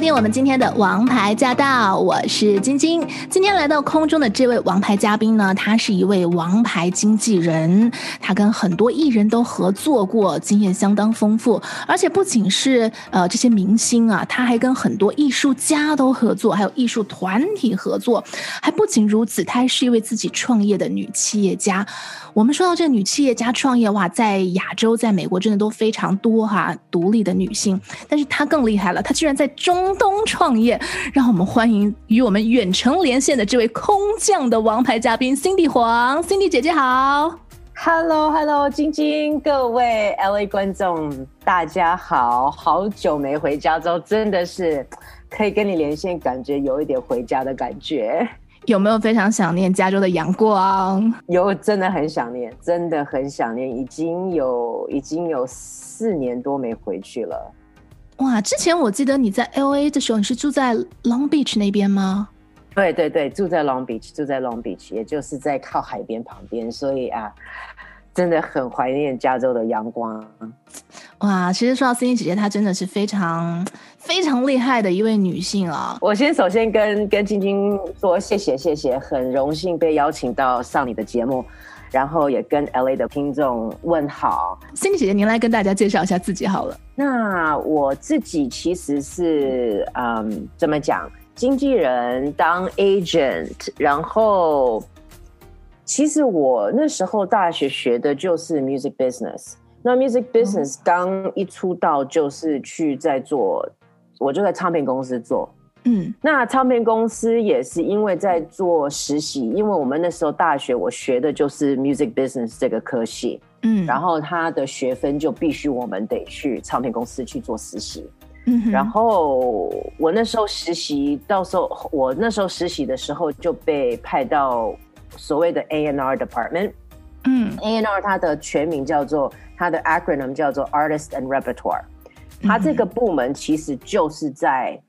收听我们今天的王牌驾到，我是晶晶。今天来到空中的这位王牌嘉宾呢，他是一位王牌经纪人，他跟很多艺人都合作过，经验相当丰富。而且不仅是呃这些明星啊，他还跟很多艺术家都合作，还有艺术团体合作。还不仅如此，她还是一位自己创业的女企业家。我们说到这个女企业家创业哇，在亚洲，在美国真的都非常多哈、独立的女性。但是她更厉害了，她居然在中东创业。让我们欢迎与我们远程连线的这位空降的王牌嘉宾 Cindy 黄，Cindy 姐姐好。Hello Hello，晶晶，各位 LA 观众大家好，好久没回加州，真的是可以跟你连线，感觉有一点回家的感觉。有没有非常想念加州的阳光？有，真的很想念，真的很想念。已经有已经有四年多没回去了。哇，之前我记得你在 LA 的时候，你是住在 Long Beach 那边吗？对对对，住在 Long Beach，住在 Long Beach，也就是在靠海边旁边，所以啊，真的很怀念加州的阳光。哇，其实说到 Cindy 姐姐，她真的是非常非常厉害的一位女性啊！我先首先跟跟晶晶说谢谢谢谢，很荣幸被邀请到上你的节目，然后也跟 LA 的听众问好。Cindy 姐姐，您来跟大家介绍一下自己好了。那我自己其实是嗯，怎么讲，经纪人当 agent，然后其实我那时候大学学的就是 music business。那 music business 刚一出道就是去在做，我就在唱片公司做。嗯，那唱片公司也是因为在做实习，因为我们那时候大学我学的就是 music business 这个科系。嗯，然后他的学分就必须我们得去唱片公司去做实习。嗯，然后我那时候实习，到时候我那时候实习的时候就被派到所谓的 A N R department。嗯，A N R 它的全名叫做。它的 acronym 叫做 Artist and Repertoire，它这个部门其实就是在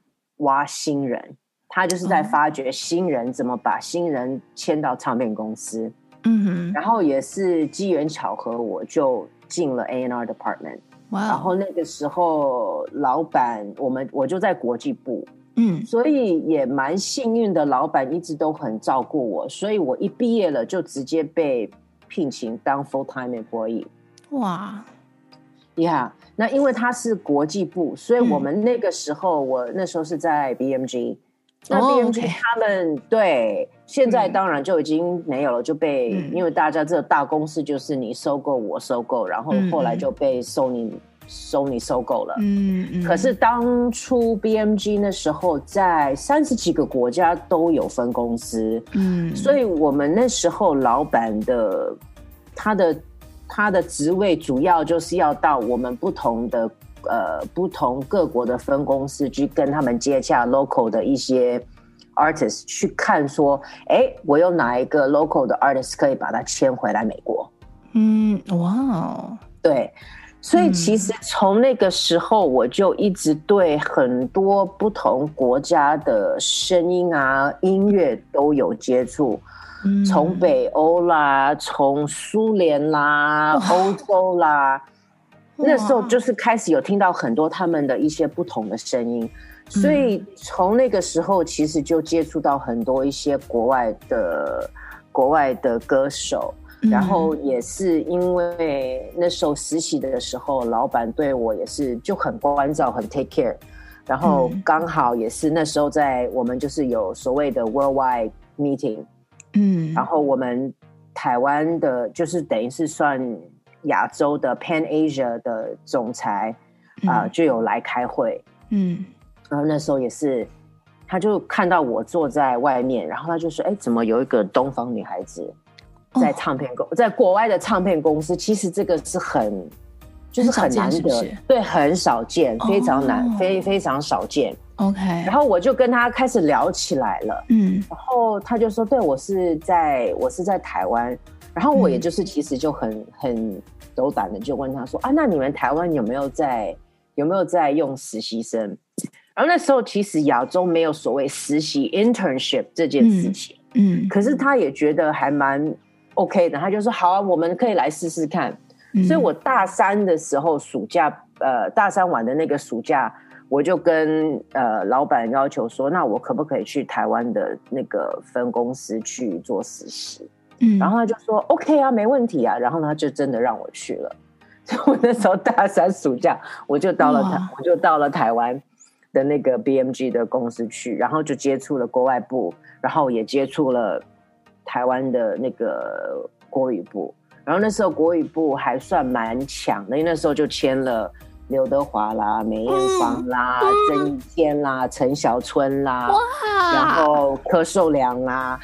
挖新人，他就是在发掘新人怎么把新人签到唱片公司。嗯哼，然后也是机缘巧合，我就进了 A N R department。哇，然后那个时候老板，我们我就在国际部，嗯，所以也蛮幸运的，老板一直都很照顾我，所以我一毕业了就直接被聘请当 full time employee。哇，呀，那因为他是国际部，所以我们那个时候，嗯、我那时候是在 BMG，那 BMG 他们、哦 okay、对，现在当然就已经没有了，就被、嗯、因为大家这个大公司就是你收购我收购，然后后来就被 Sony、嗯、Sony 收购了。嗯嗯。可是当初 BMG 那时候在三十几个国家都有分公司，嗯，所以我们那时候老板的他的。他的职位主要就是要到我们不同的呃不同各国的分公司去跟他们接洽 local 的一些 artist 去看说，哎，我有哪一个 local 的 artist 可以把他签回来美国？嗯，哇，对，所以其实从那个时候我就一直对很多不同国家的声音啊音乐都有接触。从北欧啦，从苏联啦，欧洲啦，那时候就是开始有听到很多他们的一些不同的声音，所以从那个时候其实就接触到很多一些国外的国外的歌手，然后也是因为那时候实习的时候，老板对我也是就很关照，很 take care，然后刚好也是那时候在我们就是有所谓的 worldwide meeting。嗯，然后我们台湾的，就是等于是算亚洲的 Pan Asia 的总裁啊、呃，就有来开会。嗯，然后那时候也是，他就看到我坐在外面，然后他就说：“哎，怎么有一个东方女孩子在唱片公，哦、在国外的唱片公司？其实这个是很，就是很难得，是是对，很少见，非常难，哦、非非常少见。” OK，然后我就跟他开始聊起来了。嗯，然后他就说：“对，我是在，我是在台湾。”然后我也就是其实就很很斗胆的就问他说：“啊，那你们台湾有没有在有没有在用实习生？”然后那时候其实亚洲没有所谓实习 internship 这件事情。嗯，可是他也觉得还蛮 OK 的，他就说：“好啊，我们可以来试试看。”所以，我大三的时候暑假，呃，大三晚的那个暑假，我就跟呃老板要求说，那我可不可以去台湾的那个分公司去做实习？嗯，然后他就说 OK 啊，没问题啊。然后他就真的让我去了。所以我那时候大三暑假，我就到了台，我就到了台湾的那个 BMG 的公司去，然后就接触了国外部，然后也接触了台湾的那个国语部。然后那时候国语部还算蛮强的，因为那时候就签了刘德华啦、梅艳芳啦、曾一天啦、陈小春啦，哇。然后柯受良啦，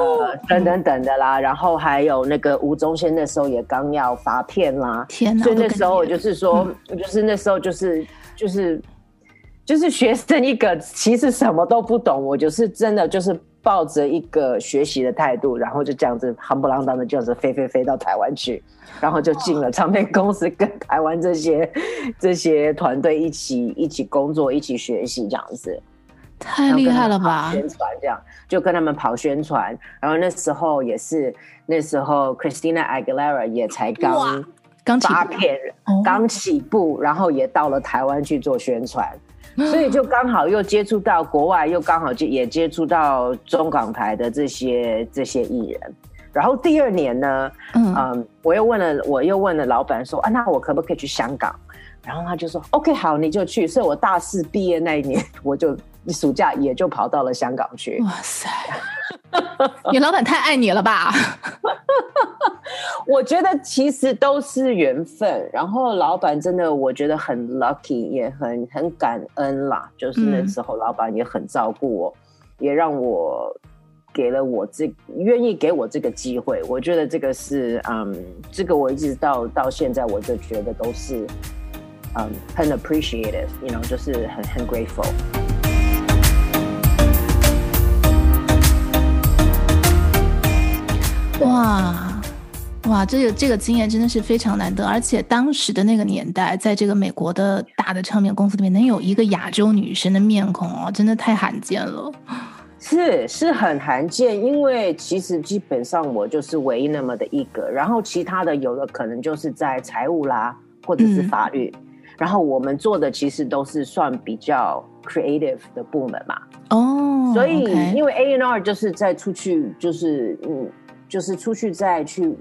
哦、呃，等等等的啦，然后还有那个吴宗宪那时候也刚要发片啦，天哪！所以那时候我就是说，嗯、就是那时候就是就是就是学生一个，其实什么都不懂，我就是真的就是。抱着一个学习的态度，然后就这样子夯不啷当的，就是飞飞飞到台湾去，然后就进了唱片公司，跟台湾这些 这些团队一起一起工作，一起学习，这样子，太厉害了吧？宣传这样，就跟他们跑宣传，然后那时候也是那时候，Christina Aguilera 也才刚刚发片，刚起步，然后也到了台湾去做宣传。所以就刚好又接触到国外，又刚好就也接触到中港台的这些这些艺人。然后第二年呢，嗯，嗯，我又问了，我又问了老板说，啊，那我可不可以去香港？然后他就说，OK，好，你就去。所以我大四毕业那一年，我就暑假也就跑到了香港去。哇塞！你老板太爱你了吧？我觉得其实都是缘分。然后老板真的，我觉得很 lucky，也很很感恩啦。就是那时候老板也很照顾我，嗯、也让我给了我这愿意给我这个机会。我觉得这个是嗯，这个我一直到到现在，我就觉得都是嗯很 appreciative，you know，就是很很 grateful。哇哇，这个这个经验真的是非常难得，而且当时的那个年代，在这个美国的大的唱片公司里面，能有一个亚洲女生的面孔哦，真的太罕见了。是是很罕见，因为其实基本上我就是唯一那么的一个，然后其他的有的可能就是在财务啦，或者是法律，嗯、然后我们做的其实都是算比较 creative 的部门嘛。哦，所以因为 A&R 就是在出去就是嗯。就是出去再去，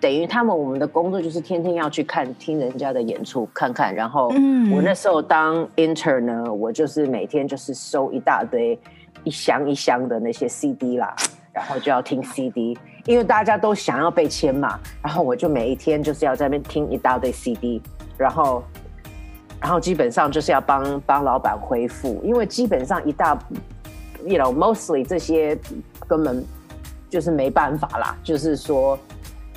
等于他们我们的工作就是天天要去看听人家的演出看看，然后我那时候当 intern 呢，我就是每天就是收一大堆一箱一箱的那些 CD 啦，然后就要听 CD，因为大家都想要被签嘛，然后我就每一天就是要在那边听一大堆 CD，然后然后基本上就是要帮帮老板恢复，因为基本上一大，you know mostly 这些根本。就是没办法啦，就是说，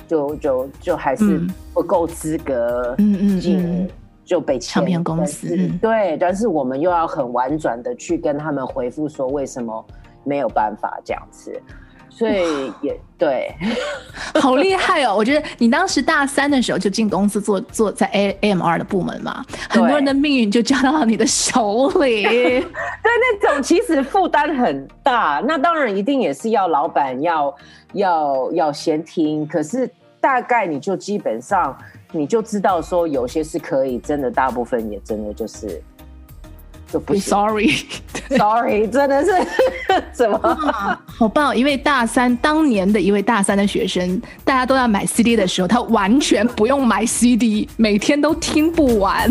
就就就还是不够资格进，就被唱片公司。对，但是我们又要很婉转的去跟他们回复说为什么没有办法这样子。所以也对，好厉害哦！我觉得你当时大三的时候就进公司做做在 A M R 的部门嘛，很多人的命运就交到了你的手里。对，那种其实负担很大。那当然一定也是要老板要要要先听，可是大概你就基本上你就知道说有些是可以，真的大部分也真的就是。就不 sorry，sorry，真的是 怎么、啊？好棒！一位大三当年的一位大三的学生，大家都要买 CD 的时候，他完全不用买 CD，每天都听不完。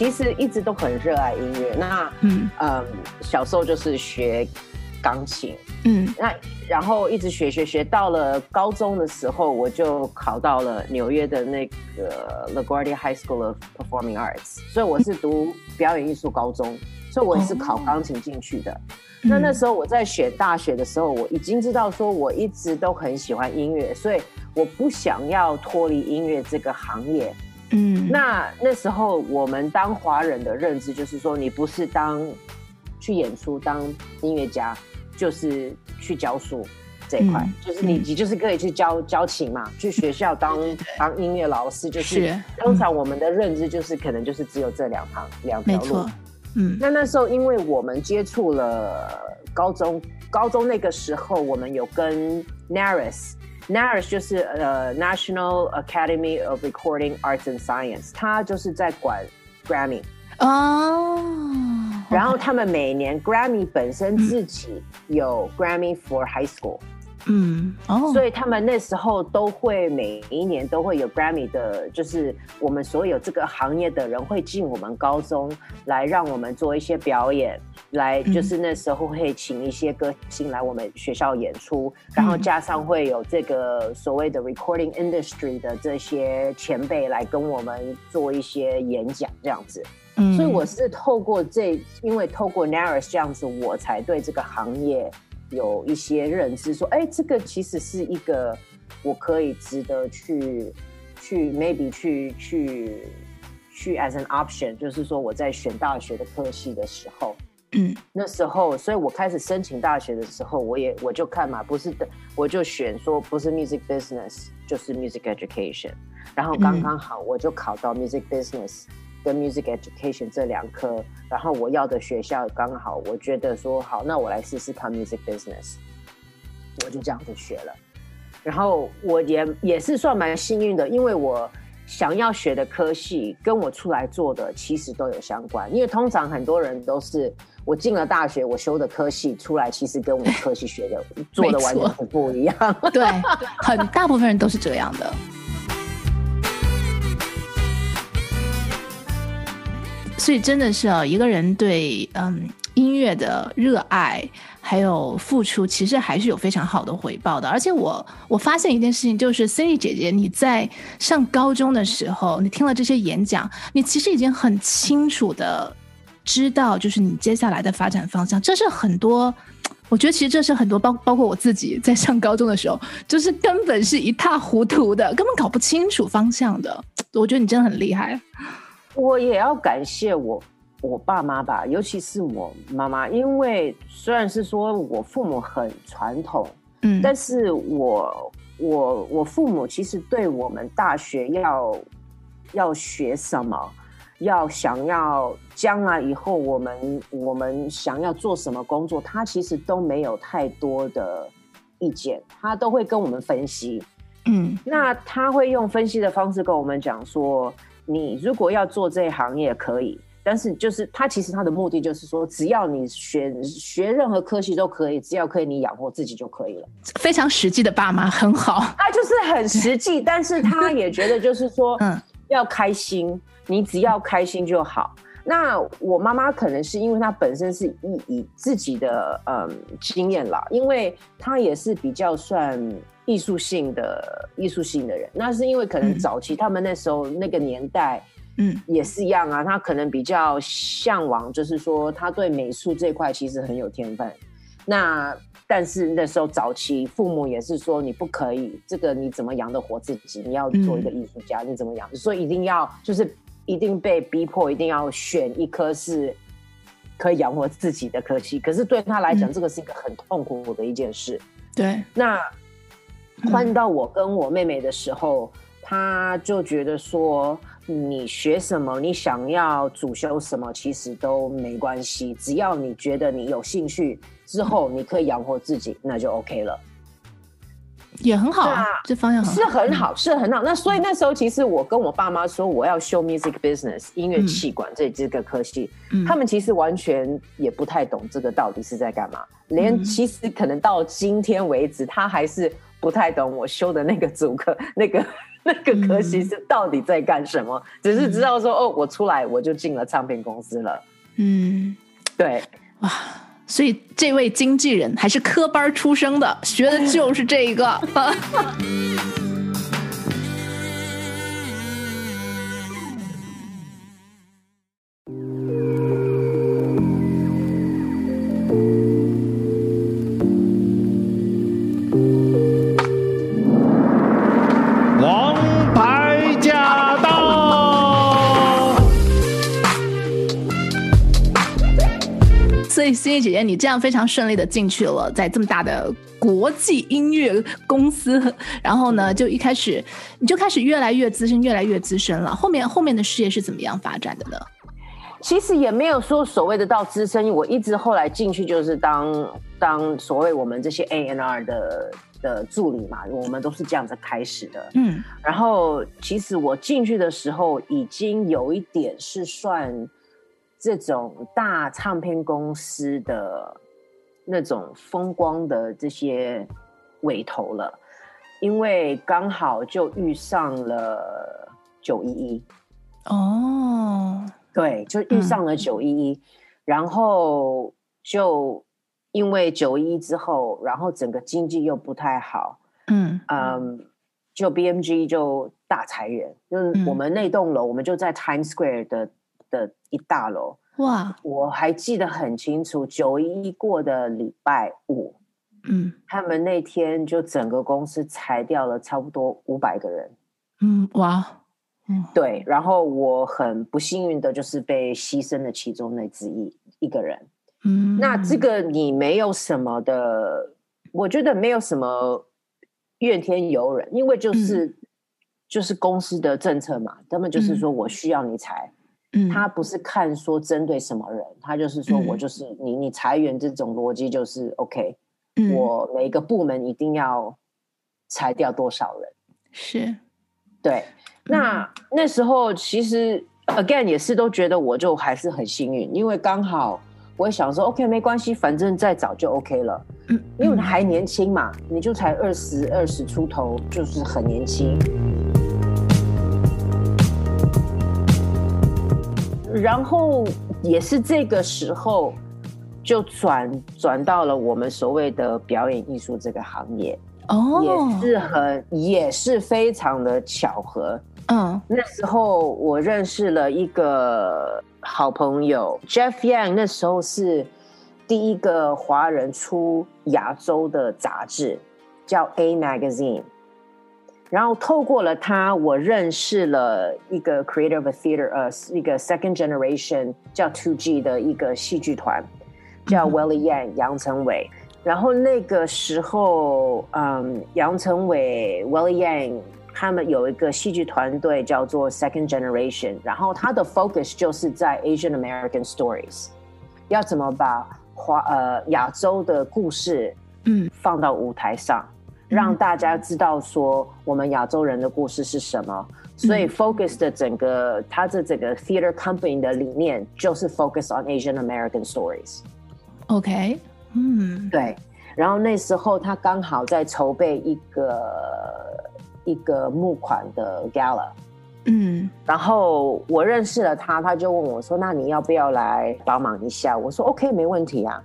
其实一直都很热爱音乐。那嗯嗯，小时候就是学钢琴，嗯，那然后一直学学学，到了高中的时候，我就考到了纽约的那个 LaGuardia High School of Performing Arts，所以我是读表演艺术高中，所以我也是考钢琴进去的。哦、那那时候我在选大学的时候，我已经知道说我一直都很喜欢音乐，所以我不想要脱离音乐这个行业。嗯，那那时候我们当华人的认知就是说，你不是当去演出当音乐家，就是去教书这一块，嗯、就是你你就是可以去教教琴嘛，去学校当当音乐老师，就是，是通常我们的认知就是可能就是只有这两行两条路。嗯，那那时候因为我们接触了高中，高中那个时候我们有跟 NARAS。NARAS 就是呃、uh, National Academy of Recording Arts and Science，它就是在管 Grammy 哦，oh, 然后他们每年 Grammy 本身自己有 Grammy for High School。嗯，哦，所以他们那时候都会每一年都会有 Grammy 的，就是我们所有这个行业的人会进我们高中来让我们做一些表演，来就是那时候会请一些歌星来我们学校演出，嗯、然后加上会有这个所谓的 Recording Industry 的这些前辈来跟我们做一些演讲这样子。嗯，所以我是透过这，因为透过 NARAS 这样子，我才对这个行业。有一些认知说，哎，这个其实是一个我可以值得去去 maybe 去去去 as an option，就是说我在选大学的科系的时候，嗯，那时候，所以我开始申请大学的时候，我也我就看嘛，不是的，我就选说不是 music business 就是 music education，然后刚刚好我就考到 music business。跟 music education 这两科，然后我要的学校刚好，我觉得说好，那我来试试看 music business，我就这样子学了。然后我也也是算蛮幸运的，因为我想要学的科系跟我出来做的其实都有相关。因为通常很多人都是我进了大学，我修的科系出来，其实跟我科系学的做的完全不不一样。对，很大部分人都是这样的。所以真的是啊，一个人对嗯音乐的热爱还有付出，其实还是有非常好的回报的。而且我我发现一件事情，就是 Cindy 姐姐，你在上高中的时候，你听了这些演讲，你其实已经很清楚的知道，就是你接下来的发展方向。这是很多，我觉得其实这是很多包包括我自己在上高中的时候，就是根本是一塌糊涂的，根本搞不清楚方向的。我觉得你真的很厉害。我也要感谢我我爸妈吧，尤其是我妈妈，因为虽然是说我父母很传统，嗯，但是我我我父母其实对我们大学要要学什么，要想要将来以后我们我们想要做什么工作，他其实都没有太多的意见，他都会跟我们分析，嗯，那他会用分析的方式跟我们讲说。你如果要做这一行业可以，但是就是他其实他的目的就是说，只要你学学任何科系都可以，只要可以你养活自己就可以了。非常实际的爸妈很好，他就是很实际，但是他也觉得就是说，嗯，要开心，你只要开心就好。那我妈妈可能是因为她本身是以以自己的嗯经验啦，因为她也是比较算。艺术性的艺术性的人，那是因为可能早期他们那时候那个年代，嗯，也是一样啊。他可能比较向往，就是说他对美术这块其实很有天分。那但是那时候早期父母也是说，你不可以这个，你怎么养得活自己？你要做一个艺术家，你怎么养？所以一定要就是一定被逼迫，一定要选一科是可以养活自己的科系。可是对他来讲，这个是一个很痛苦的一件事。对，那。换到我跟我妹妹的时候，她就觉得说，你学什么，你想要主修什么，其实都没关系，只要你觉得你有兴趣，之后你可以养活自己，那就 OK 了。也很好啊，这方向是很好，是很好。那所以那时候，其实我跟我爸妈说我要修 music business 音乐企管这这个科系，他们其实完全也不太懂这个到底是在干嘛，连其实可能到今天为止，他还是。不太懂我修的那个主科，那个那个科系是到底在干什么？嗯、只是知道说，哦，我出来我就进了唱片公司了。嗯，对，哇，所以这位经纪人还是科班出生的，学的就是这一个。姐姐，你这样非常顺利的进去了，在这么大的国际音乐公司，然后呢，就一开始你就开始越来越资深，越来越资深了。后面后面的事业是怎么样发展的呢？其实也没有说所谓的到资深，我一直后来进去就是当当所谓我们这些 A N R 的的助理嘛，我们都是这样子开始的。嗯，然后其实我进去的时候已经有一点是算。这种大唱片公司的那种风光的这些尾头了，因为刚好就遇上了九一一哦，对，就遇上了九一一，然后就因为九一一之后，然后整个经济又不太好，嗯嗯，就 BMG 就大裁员，就是我们那栋楼，我们就在 Times Square 的。的一大楼。哇！我还记得很清楚，九一一过的礼拜五，嗯，他们那天就整个公司裁掉了差不多五百个人，嗯，哇，嗯，对，然后我很不幸运的就是被牺牲了其中那之一一个人，嗯，那这个你没有什么的，我觉得没有什么怨天尤人，因为就是、嗯、就是公司的政策嘛，他们就是说我需要你裁。嗯，他不是看说针对什么人，他就是说我就是你，你裁员这种逻辑就是 OK，嗯，我每个部门一定要裁掉多少人，是，对。那那时候其实 again 也是都觉得我就还是很幸运，因为刚好我也想说 OK 没关系，反正再找就 OK 了，嗯，因为还年轻嘛，你就才二十二十出头，就是很年轻。然后也是这个时候，就转转到了我们所谓的表演艺术这个行业哦，也是很也是非常的巧合。嗯，那时候我认识了一个好朋友 Jeff Young，那时候是第一个华人出亚洲的杂志，叫 A Magazine。然后透过了他，我认识了一个 creative theater，呃，一个 second generation 叫 Two G 的一个戏剧团，叫 Welly Yang 杨成伟。然后那个时候，嗯，杨成伟 Welly Yang 他们有一个戏剧团队叫做 Second Generation，然后他的 focus 就是在 Asian American stories，要怎么把华呃亚洲的故事嗯放到舞台上。让大家知道说我们亚洲人的故事是什么，所以 focus 的整个他的整个 theater company 的理念就是 focus on Asian American stories。OK，嗯，对。然后那时候他刚好在筹备一个一个募款的 gala，嗯，然后我认识了他，他就问我说：“那你要不要来帮忙一下？”我说：“OK，没问题啊。”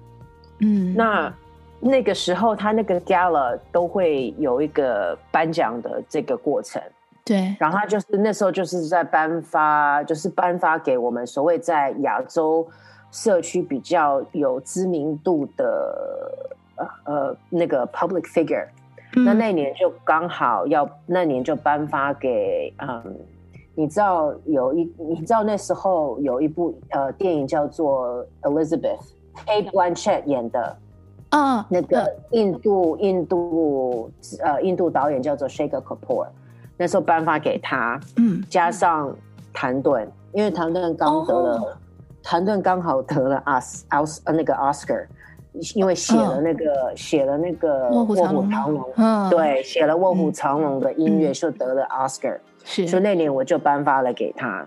嗯，那。那个时候，他那个 gala 都会有一个颁奖的这个过程，对。然后他就是那时候就是在颁发，就是颁发给我们所谓在亚洲社区比较有知名度的呃呃那个 public figure。嗯。那那年就刚好要那年就颁发给嗯，你知道有一你知道那时候有一部呃电影叫做 Elizabeth，Cate Blanchett 演的。啊，oh, 那个印度、uh, 印度呃印度导演叫做 Shaker Kapoor，那时候颁发给他，嗯，加上谭盾，因为谭盾刚得了，谭盾刚好得了奥斯奥斯呃那个 Oscar，因为写了那个写、oh, 了那个卧虎藏龙，嗯，对，写了卧虎藏龙的音乐就得了 Oscar，是，所以那年我就颁发了给他。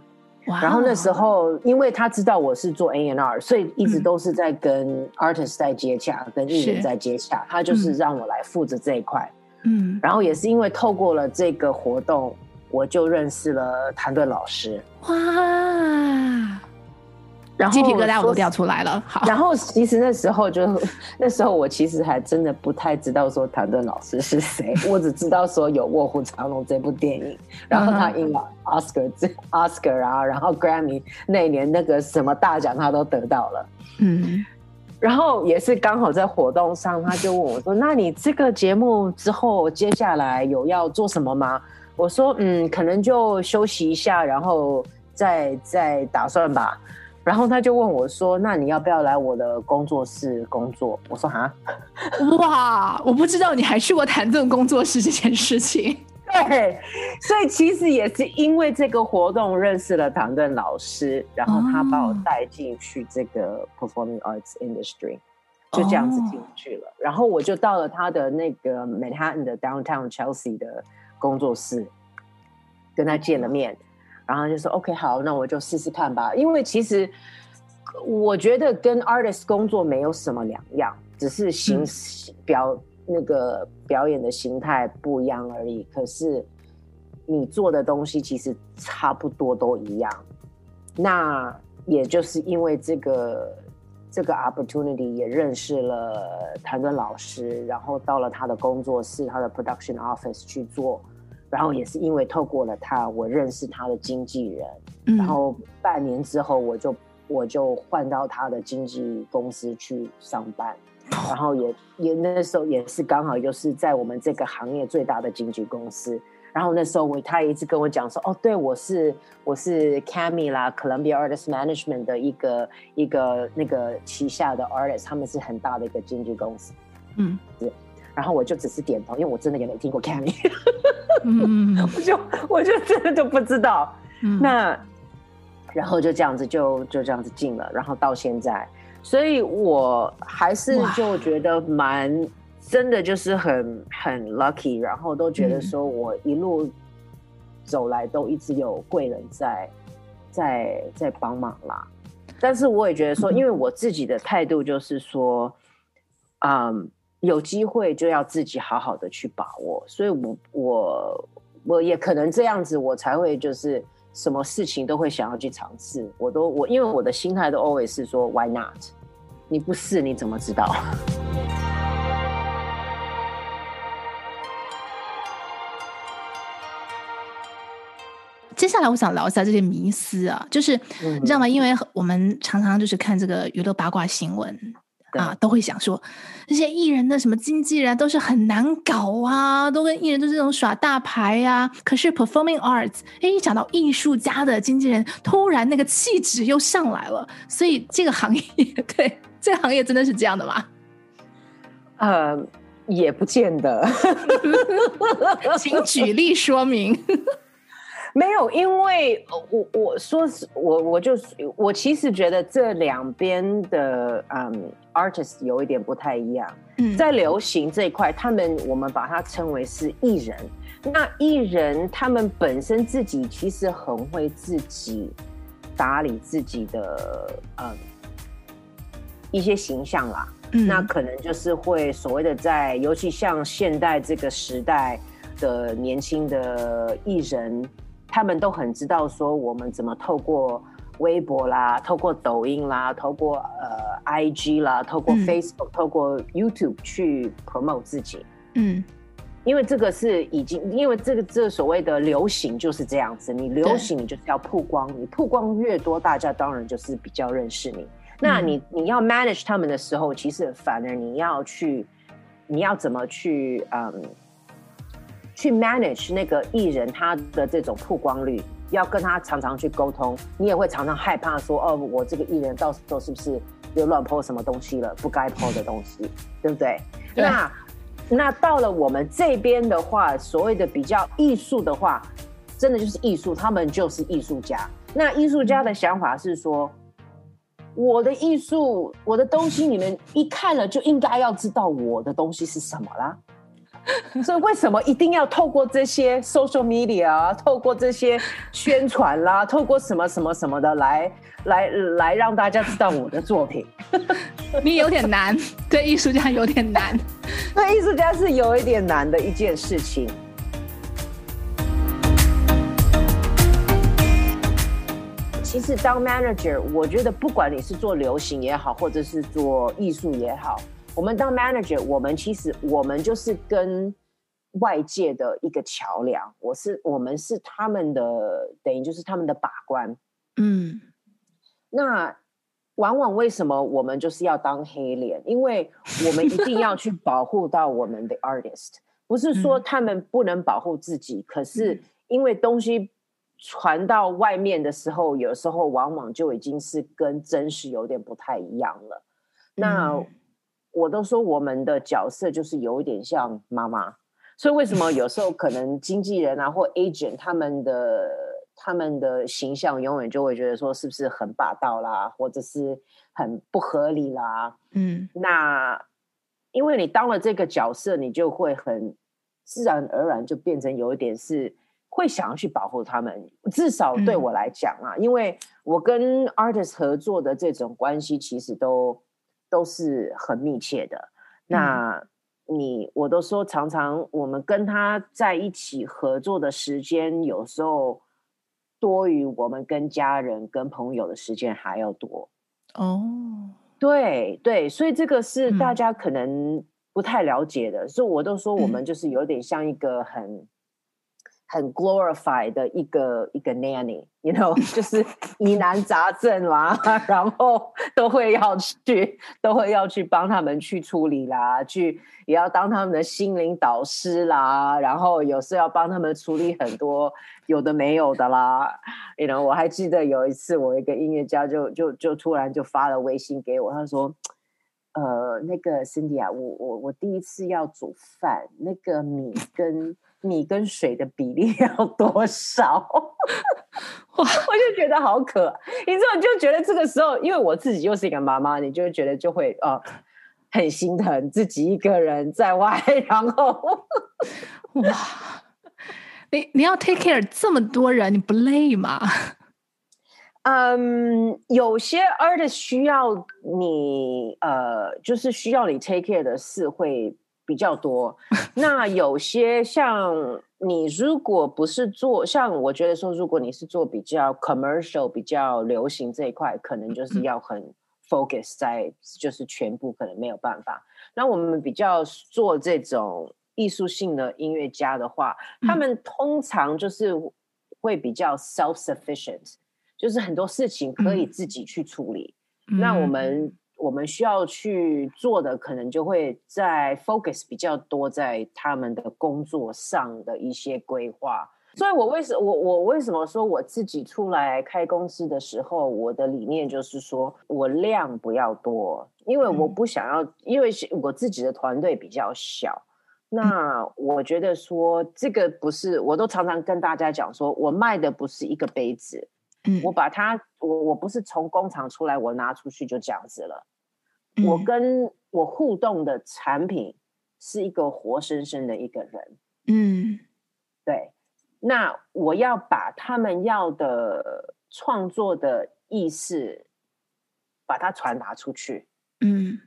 然后那时候，因为他知道我是做 A N R，所以一直都是在跟 artist 在接洽，嗯、跟艺人在接洽。他就是让我来负责这一块。嗯，然后也是因为透过了这个活动，我就认识了谭盾老师。哇，然后鸡皮疙瘩我都掉出来了。好，然后其实那时候就那时候我其实还真的不太知道说谭盾老师是谁，我只知道说有《卧虎藏龙》这部电影，然后他赢了 Oscar、这、Oscar 啊，然后 Grammy 那一年那个什么大奖他都得到了。嗯，然后也是刚好在活动上，他就问我说：“那你这个节目之后接下来有要做什么吗？”我说：“嗯，可能就休息一下，然后再再打算吧。”然后他就问我说：“那你要不要来我的工作室工作？”我说：“哈，哇，我不知道你还去过谭盾工作室这件事情。”对，所以其实也是因为这个活动认识了谭盾老师，然后他把我带进去这个 performing arts industry，就这样子进去了。然后我就到了他的那个 Manhattan 的 Downtown Chelsea 的工作室，跟他见了面。然后就说 OK 好，那我就试试看吧。因为其实我觉得跟 artist 工作没有什么两样，只是形表、嗯、那个表演的形态不一样而已。可是你做的东西其实差不多都一样。那也就是因为这个这个 opportunity 也认识了谭盾老师，然后到了他的工作室，他的 production office 去做。然后也是因为透过了他，我认识他的经纪人，嗯、然后半年之后我就我就换到他的经纪公司去上班，然后也也那时候也是刚好就是在我们这个行业最大的经纪公司，然后那时候我他也一直跟我讲说，哦，对，我是我是 Cami 啦，Columbia Artist Management 的一个一个那个旗下的 artist，他们是很大的一个经纪公司，嗯，是。然后我就只是点头，因为我真的也没听过 Cami，嗯、我就我就真的就不知道。嗯、那然后就这样子就就这样子进了，然后到现在，所以我还是就觉得蛮真的就是很很 lucky，然后都觉得说我一路走来都一直有贵人在在在帮忙啦。但是我也觉得说，因为我自己的态度就是说，嗯。有机会就要自己好好的去把握，所以我我我也可能这样子，我才会就是什么事情都会想要去尝试。我都我因为我的心态都 always 是说 Why not？你不试你怎么知道？接下来我想聊一下这些迷思啊，就是、嗯、你知道吗？因为我们常常就是看这个娱乐八卦新闻。啊，都会想说，这些艺人的什么经纪人都是很难搞啊，都跟艺人都是这种耍大牌啊。可是 performing arts，哎，一讲到艺术家的经纪人，突然那个气质又上来了。所以这个行业，对，这个行业真的是这样的吗？呃，也不见得，请举例说明。没有，因为我我说是我我就我其实觉得这两边的嗯 artist 有一点不太一样。嗯，在流行这一块，他们我们把它称为是艺人。那艺人他们本身自己其实很会自己打理自己的嗯一些形象啦。嗯，那可能就是会所谓的在，尤其像现代这个时代的年轻的艺人。他们都很知道说我们怎么透过微博啦，透过抖音啦，透过呃 IG 啦，透过 Facebook，、嗯、透过 YouTube 去 promote 自己。嗯，因为这个是已经，因为这个这个所谓的流行就是这样子，你流行你就是要曝光，你曝光越多，大家当然就是比较认识你。那你你要 manage 他们的时候，其实反而你要去，你要怎么去嗯。去 manage 那个艺人他的这种曝光率，要跟他常常去沟通，你也会常常害怕说，哦，我这个艺人到时候是不是又乱 po 什么东西了，不该 po 的东西，对不对？对。那那到了我们这边的话，所谓的比较艺术的话，真的就是艺术，他们就是艺术家。那艺术家的想法是说，我的艺术，我的东西，你们一看了就应该要知道我的东西是什么啦。所以为什么一定要透过这些 social media 啊，透过这些宣传啦，透过什么什么什么的来来来让大家知道我的作品？你有点难，对艺术家有点难，对艺术家是有一点难的一件事情。其实当 manager，我觉得不管你是做流行也好，或者是做艺术也好，我们当 manager，我们其实我们就是跟外界的一个桥梁，我是我们是他们的，等于就是他们的把关。嗯，那往往为什么我们就是要当黑脸？因为我们一定要去保护到我们的 artist，不是说他们不能保护自己，嗯、可是因为东西传到外面的时候，有时候往往就已经是跟真实有点不太一样了。那我都说我们的角色就是有一点像妈妈，所以为什么有时候可能经纪人啊或 agent 他们的。他们的形象永远就会觉得说，是不是很霸道啦，或者是很不合理啦？嗯，那因为你当了这个角色，你就会很自然而然就变成有一点是会想要去保护他们。至少对我来讲啊，嗯，因为我跟 artist 合作的这种关系，其实都都是很密切的。那你我都说，常常我们跟他在一起合作的时间，有时候。多于我们跟家人、跟朋友的时间还要多哦。Oh. 对对，所以这个是大家可能不太了解的，嗯、所以我都说我们就是有点像一个很。很 glorified 的一个一个 nanny，you know，就是疑难杂症啦，然后都会要去，都会要去帮他们去处理啦，去也要当他们的心灵导师啦，然后有时要帮他们处理很多有的没有的啦，you know，我还记得有一次，我一个音乐家就就就突然就发了微信给我，他说，呃，那个 Cindy 啊，我我我第一次要煮饭，那个米跟。米跟水的比例 要多少？哇，我就觉得好可爱。你知道，你就觉得这个时候，因为我自己又是一个妈妈，你就会觉得就会呃很心疼自己一个人在外，然后哇，你你要 take care 这么多人，你不累吗？嗯，有些 artist 需要你呃，就是需要你 take care 的事会。比较多，那有些像你，如果不是做像，我觉得说，如果你是做比较 commercial、比较流行这一块，可能就是要很 focus 在，就是全部可能没有办法。那我们比较做这种艺术性的音乐家的话，他们通常就是会比较 self-sufficient，就是很多事情可以自己去处理。那我们。我们需要去做的，可能就会在 focus 比较多在他们的工作上的一些规划。所以我为什我我为什么说我自己出来开公司的时候，我的理念就是说我量不要多，因为我不想要，因为我自己的团队比较小。那我觉得说这个不是，我都常常跟大家讲说，我卖的不是一个杯子。嗯，我把它，我我不是从工厂出来，我拿出去就这样子了。嗯，我跟我互动的产品是一个活生生的一个人。嗯，对。那我要把他们要的创作的意识，把它传达出去。嗯，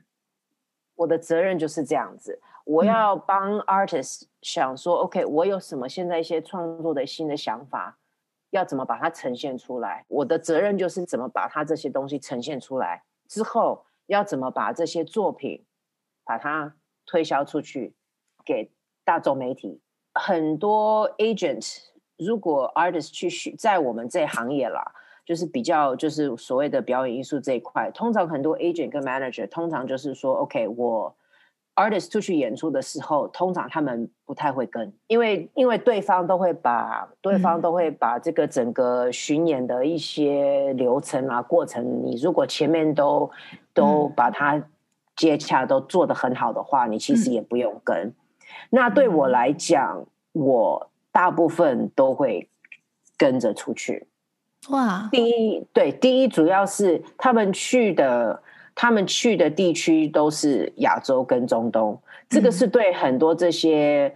我的责任就是这样子。我要帮 artist 想说，嗯，OK，我有什么现在一些创作的新的想法。要怎么把它呈现出来？我的责任就是怎么把它这些东西呈现出来之后，要怎么把这些作品把它推销出去给大众媒体。很多 agent 如果 artist 去在我们这行业啦，就是比较就是所谓的表演艺术这一块，通常很多 agent 跟 manager 通常就是说，OK，我。Artist 出去演出的时候，通常他们不太会跟，因为因为对方都会把对方都会把这个整个巡演的一些流程啊过程，你如果前面都都把它接洽都做得很好的话，你其实也不用跟。嗯、那对我来讲，我大部分都会跟着出去。哇，第一对第一主要是他们去的。他们去的地区都是亚洲跟中东，这个是对很多这些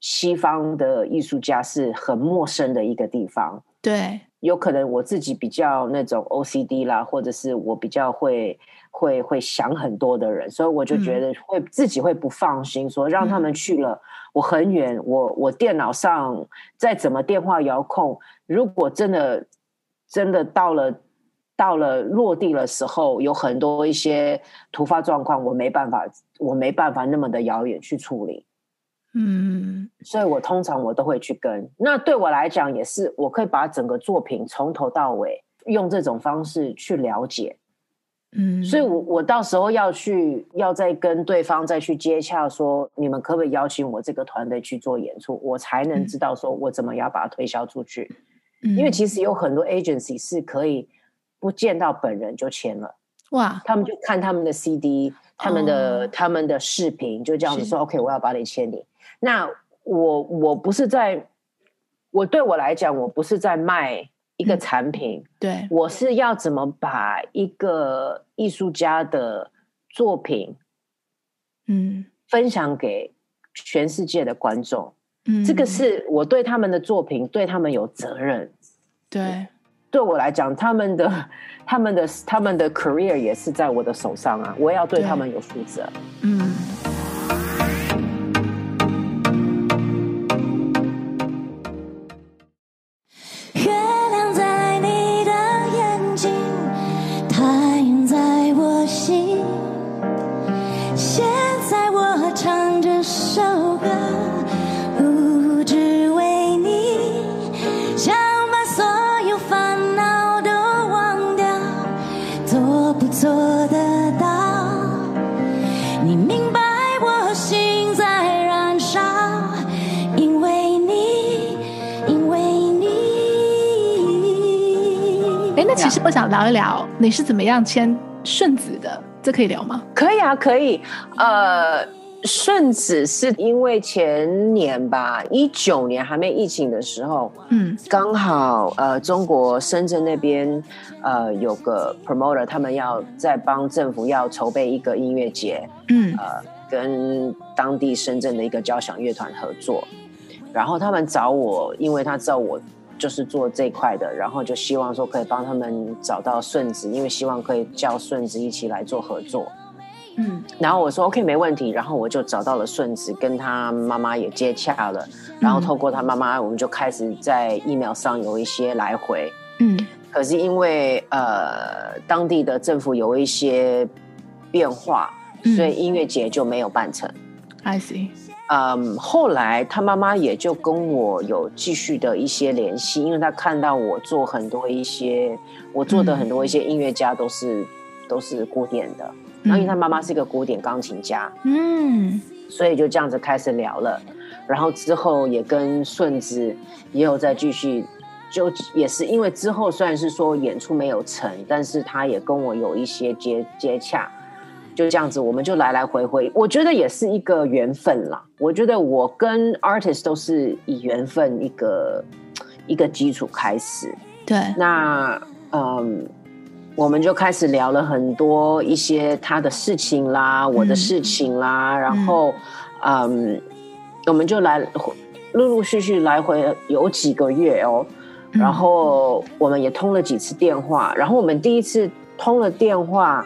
西方的艺术家是很陌生的一个地方。对，有可能我自己比较那种 OCD 啦，或者是我比较会会会想很多的人，所以我就觉得会自己会不放心，说让他们去了，我很远，我我电脑上再怎么电话遥控，如果真的。真的到了到了落地的时候，有很多一些突发状况，我没办法，我没办法那么的遥远去处理。嗯，所以我通常我都会去跟。那对我来讲也是，我可以把整个作品从头到尾用这种方式去了解。嗯，所以我我到时候要去要再跟对方再去接洽，说你们可不可以邀请我这个团队去做演出，我才能知道说我怎么样把它推销出去。嗯，因为其实有很多 agency 是可以不见到本人就签了，哇，他们就看他们的 CD，他们的、哦、他们的视频，就这样子说 OK，我要把你签你。那我我不是在，我对我来讲，我不是在卖一个产品，嗯、对，我是要怎么把一个艺术家的作品，嗯，分享给全世界的观众，嗯，这个是我对他们的作品，对他们有责任，对，对我来讲，他们的他们的他们的 career 也是在我的手上啊，我要对他们有负责，嗯。我想聊一聊你是怎么样签顺子的，这可以聊吗？可以啊，可以。呃，顺子是因为前年吧，一九年还没疫情的时候，嗯，刚好呃，中国深圳那边呃有个 promoter，他们要在帮政府要筹备一个音乐节，嗯，呃，跟当地深圳的一个交响乐团合作，然后他们找我，因为他知道我。就是做这一块的，然后就希望说可以帮他们找到顺子，因为希望可以叫顺子一起来做合作。嗯，然后我说 OK 没问题，然后我就找到了顺子，跟他妈妈也接洽了，然后透过他妈妈，我们就开始在 email 上有一些来回。嗯，可是因为呃当地的政府有一些变化，所以音乐节就没有办成。I see。嗯，后来他妈妈也就跟我有继续的一些联系，因为他看到我做很多一些，我做的很多一些音乐家都是、嗯、都是古典的，然后因为他妈妈是一个古典钢琴家，嗯，所以就这样子开始聊了，然后之后也跟顺子也有再继续，就也是因为之后虽然是说演出没有成，但是他也跟我有一些接接洽。就这样子，我们就来来回回，我觉得也是一个缘分啦。我觉得我跟 artist 都是以缘分一个一个基础开始。对，那嗯，我们就开始聊了很多一些他的事情啦，我的事情啦，嗯、然后嗯，嗯，我们就来陆陆续续来回有几个月哦，然后我们也通了几次电话，然后我们第一次通了电话。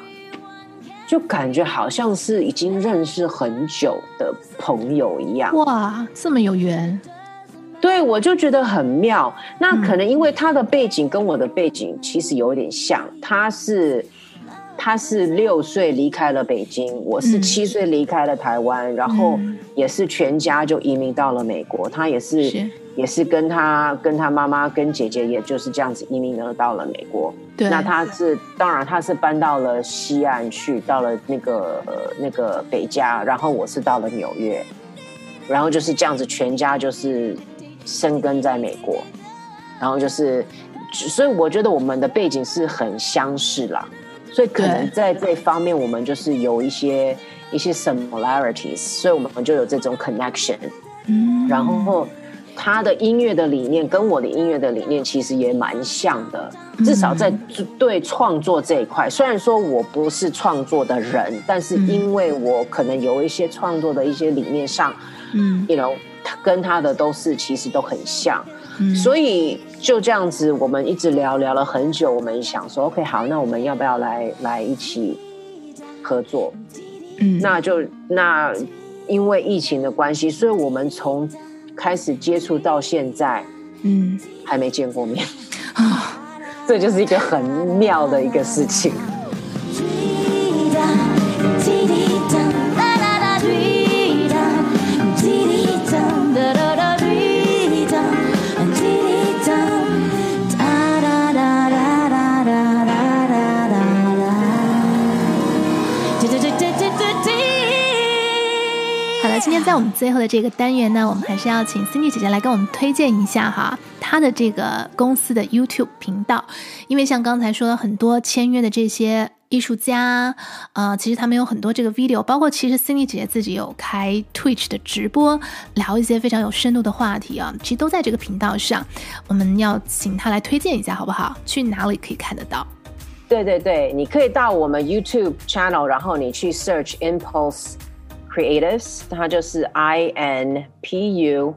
就感觉好像是已经认识很久的朋友一样。哇，这么有缘！对，我就觉得很妙。那可能因为他的背景跟我的背景其实有点像，他是他是六岁离开了北京，我是七岁离开了台湾，嗯，然后也是全家就移民到了美国。他也是，是也是跟他跟他妈妈跟姐姐，也就是这样子移民而到了美国。对，那他是当然，他是搬到了西岸去，到了那个呃那个北加，然后我是到了纽约，然后就是这样子，全家就是生根在美国，然后就是，所以我觉得我们的背景是很相似啦，所以可能在这方面我们就是有一些一些 similarities，所以我们就有这种 connection，嗯，然后他的音乐的理念跟我的音乐的理念其实也蛮像的。至少在对创作这一块，虽然说我不是创作的人，但是因为我可能有一些创作的一些理念上，嗯，you know，他跟他的都是其实都很像，嗯，所以就这样子，我们一直聊聊了很久，我们想说，OK，好，那我们要不要来来一起合作？嗯，那就那因为疫情的关系，所以我们从开始接触到现在，嗯，还没见过面啊。这就是一个很妙的一个事情。今天在我们最后的这个单元呢，我们还是要请 Cindy 姐姐来跟我们推荐一下哈，她的这个公司的 YouTube 频道。因为像刚才说了很多签约的这些艺术家，呃，其实他们有很多这个 video，包括其实 Cindy 姐姐自己有开 Twitch 的直播，聊一些非常有深度的话题啊，其实都在这个频道上。我们要请她来推荐一下，好不好？去哪里可以看得到？对对对，你可以到我们 YouTube channel，然后你去 search Impulse。Creatives，它就是 I N P U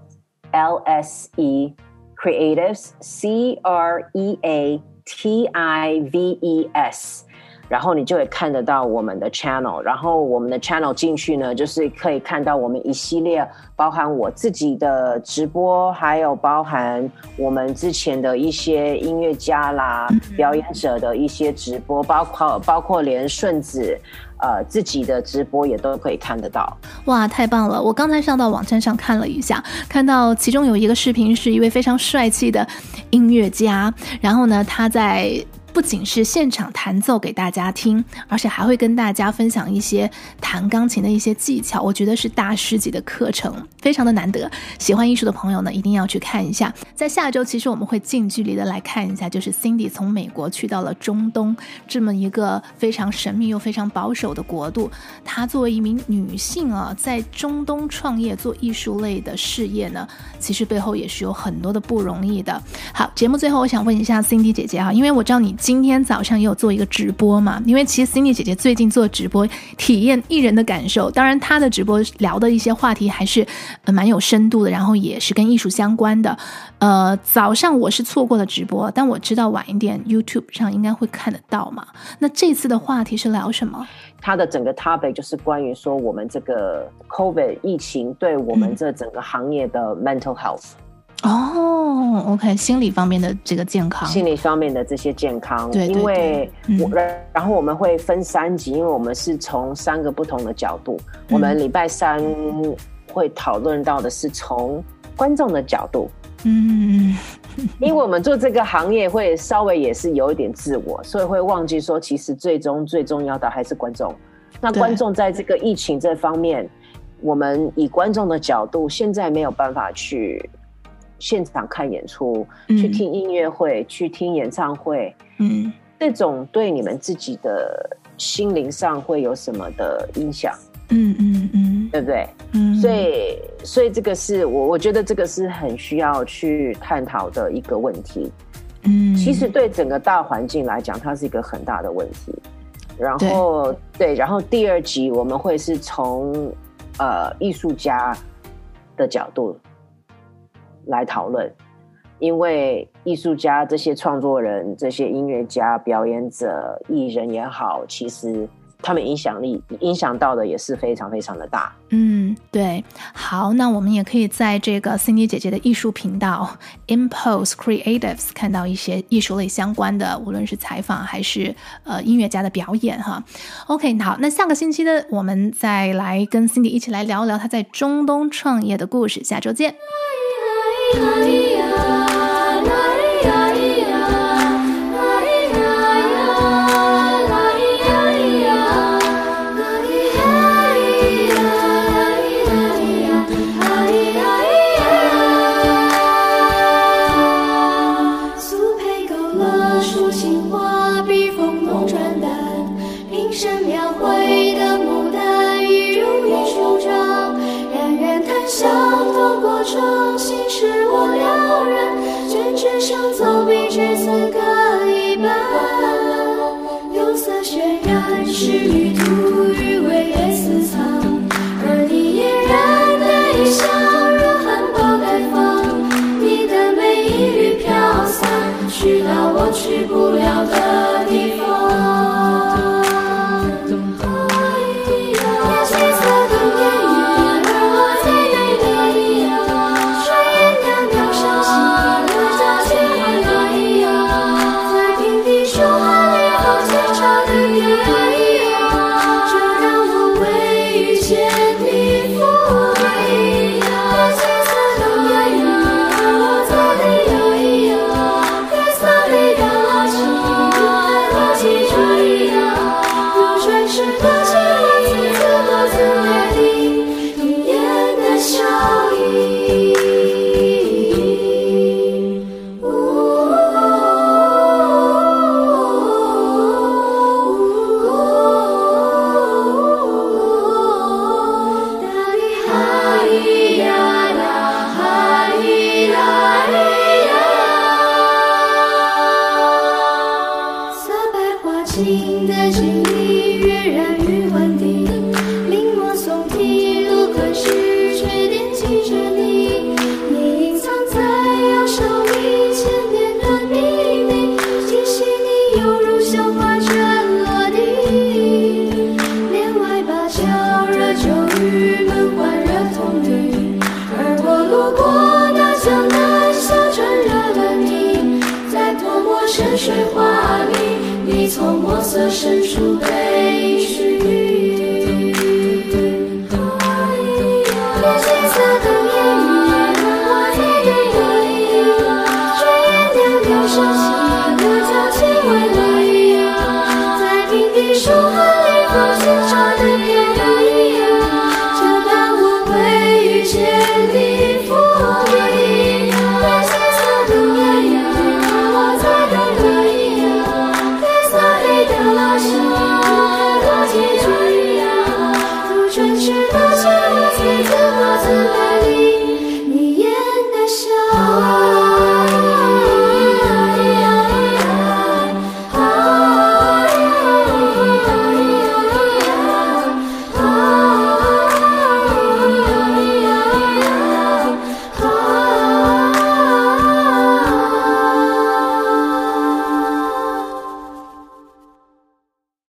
L S E Creatives，C R E A T I V E S，然后你就会看得到我们的 channel，然后我们的 channel 进去呢，就是可以看到我们一系列包含我自己的直播，还有包含我们之前的一些音乐家啦、表演者的一些直播，包括包括连顺子。呃，自己的直播也都可以看得到。哇，太棒了！我刚才上到网站上看了一下，看到其中有一个视频是一位非常帅气的音乐家，然后呢，他在。不仅是现场弹奏给大家听，而且还会跟大家分享一些弹钢琴的一些技巧。我觉得是大师级的课程，非常的难得。喜欢艺术的朋友呢，一定要去看一下。在下周，其实我们会近距离的来看一下，就是 Cindy 从美国去到了中东这么一个非常神秘又非常保守的国度。她作为一名女性啊，在中东创业做艺术类的事业呢，其实背后也是有很多的不容易的。好，节目最后我想问一下 Cindy 姐姐啊，因为我知道你。今天早上也有做一个直播嘛？因为其实 Cindy 姐姐最近做直播，体验艺人的感受。当然，她的直播聊的一些话题还是蛮有深度的，然后也是跟艺术相关的。呃，早上我是错过了直播，但我知道晚一点 YouTube 上应该会看得到嘛。那这次的话题是聊什么？它的整个 topic 就是关于说我们这个 COVID 疫情对我们这整个行业的 mental health。哦、oh，OK，心理方面的这个健康，心理方面的这些健康，对，对，对，因为我、嗯，然后我们会分三级，因为我们是从三个不同的角度。嗯、我们礼拜三会讨论到的是从观众的角度，嗯，因为我们做这个行业会稍微也是有一点自我，所以会忘记说，其实最终最重要的还是观众。那观众在这个疫情这方面，我们以观众的角度，现在没有办法去。现场看演出，去听音乐会，嗯，去听演唱会，嗯，这种对你们自己的心灵上会有什么的影响？嗯嗯嗯，对不对？嗯，所以所以这个是我我觉得这个是很需要去探讨的一个问题。嗯，其实对整个大环境来讲，它是一个很大的问题。然后对，对，然后第二集我们会是从呃艺术家的角度。来讨论，因为艺术家这些创作人、这些音乐家、表演者、艺人也好，其实他们影响力影响到的也是非常非常的大。嗯，对。好，那我们也可以在这个 Cindy 姐姐的艺术频道 Impulse Creatives 看到一些艺术类相关的，无论是采访还是呃音乐家的表演哈。OK，好，那下个星期呢，我们再来跟 Cindy 一起来聊一聊她在中东创业的故事。下周见。相